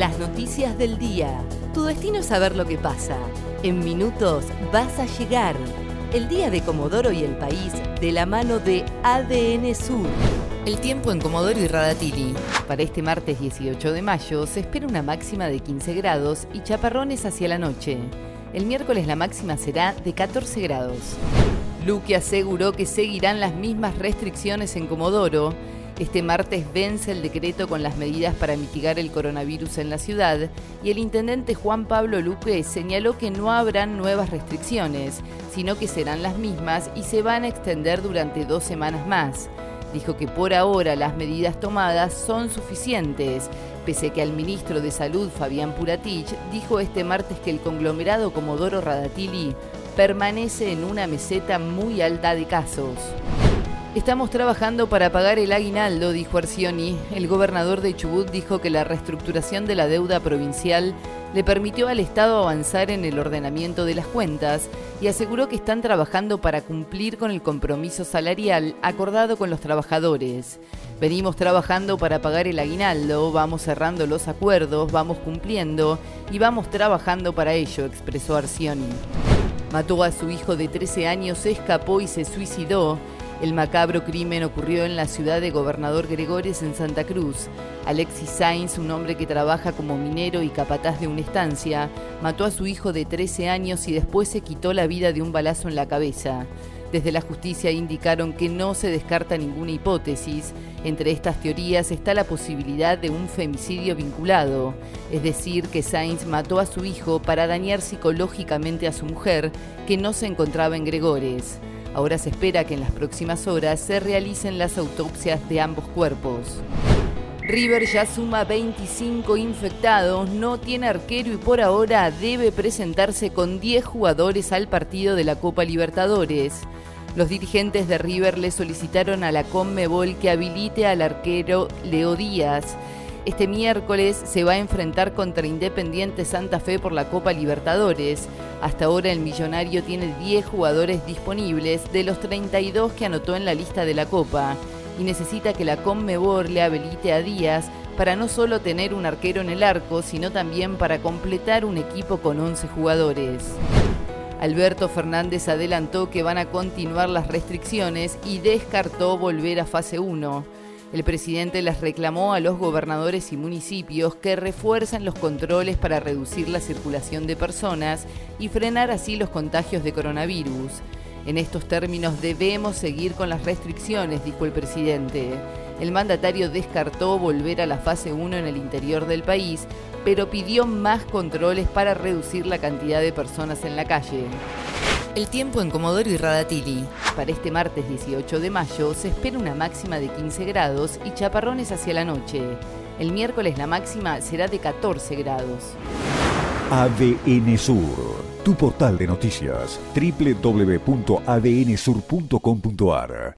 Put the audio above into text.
Las noticias del día. Tu destino es saber lo que pasa. En minutos vas a llegar. El día de Comodoro y el país de la mano de ADN Sur. El tiempo en Comodoro y Radatili. Para este martes 18 de mayo se espera una máxima de 15 grados y chaparrones hacia la noche. El miércoles la máxima será de 14 grados. Luque aseguró que seguirán las mismas restricciones en Comodoro. Este martes vence el decreto con las medidas para mitigar el coronavirus en la ciudad y el intendente Juan Pablo Luque señaló que no habrán nuevas restricciones, sino que serán las mismas y se van a extender durante dos semanas más. Dijo que por ahora las medidas tomadas son suficientes, pese que al ministro de Salud Fabián Puratich dijo este martes que el conglomerado Comodoro Radatili permanece en una meseta muy alta de casos. Estamos trabajando para pagar el aguinaldo, dijo Arcioni. El gobernador de Chubut dijo que la reestructuración de la deuda provincial le permitió al Estado avanzar en el ordenamiento de las cuentas y aseguró que están trabajando para cumplir con el compromiso salarial acordado con los trabajadores. Venimos trabajando para pagar el aguinaldo, vamos cerrando los acuerdos, vamos cumpliendo y vamos trabajando para ello, expresó Arcioni. Mató a su hijo de 13 años, escapó y se suicidó. El macabro crimen ocurrió en la ciudad de Gobernador Gregores en Santa Cruz. Alexis Sainz, un hombre que trabaja como minero y capataz de una estancia, mató a su hijo de 13 años y después se quitó la vida de un balazo en la cabeza. Desde la justicia indicaron que no se descarta ninguna hipótesis. Entre estas teorías está la posibilidad de un femicidio vinculado, es decir, que Sainz mató a su hijo para dañar psicológicamente a su mujer, que no se encontraba en Gregores. Ahora se espera que en las próximas horas se realicen las autopsias de ambos cuerpos. River ya suma 25 infectados, no tiene arquero y por ahora debe presentarse con 10 jugadores al partido de la Copa Libertadores. Los dirigentes de River le solicitaron a la Conmebol que habilite al arquero Leo Díaz. Este miércoles se va a enfrentar contra Independiente Santa Fe por la Copa Libertadores. Hasta ahora el millonario tiene 10 jugadores disponibles de los 32 que anotó en la lista de la Copa y necesita que la Conmebol le habilite a Díaz para no solo tener un arquero en el arco, sino también para completar un equipo con 11 jugadores. Alberto Fernández adelantó que van a continuar las restricciones y descartó volver a fase 1. El presidente les reclamó a los gobernadores y municipios que refuercen los controles para reducir la circulación de personas y frenar así los contagios de coronavirus. En estos términos debemos seguir con las restricciones, dijo el presidente. El mandatario descartó volver a la fase 1 en el interior del país, pero pidió más controles para reducir la cantidad de personas en la calle. El tiempo en Comodoro y Radatili. Para este martes 18 de mayo se espera una máxima de 15 grados y chaparrones hacia la noche. El miércoles la máxima será de 14 grados. ADN Sur, tu portal de noticias, www.adnsur.com.ar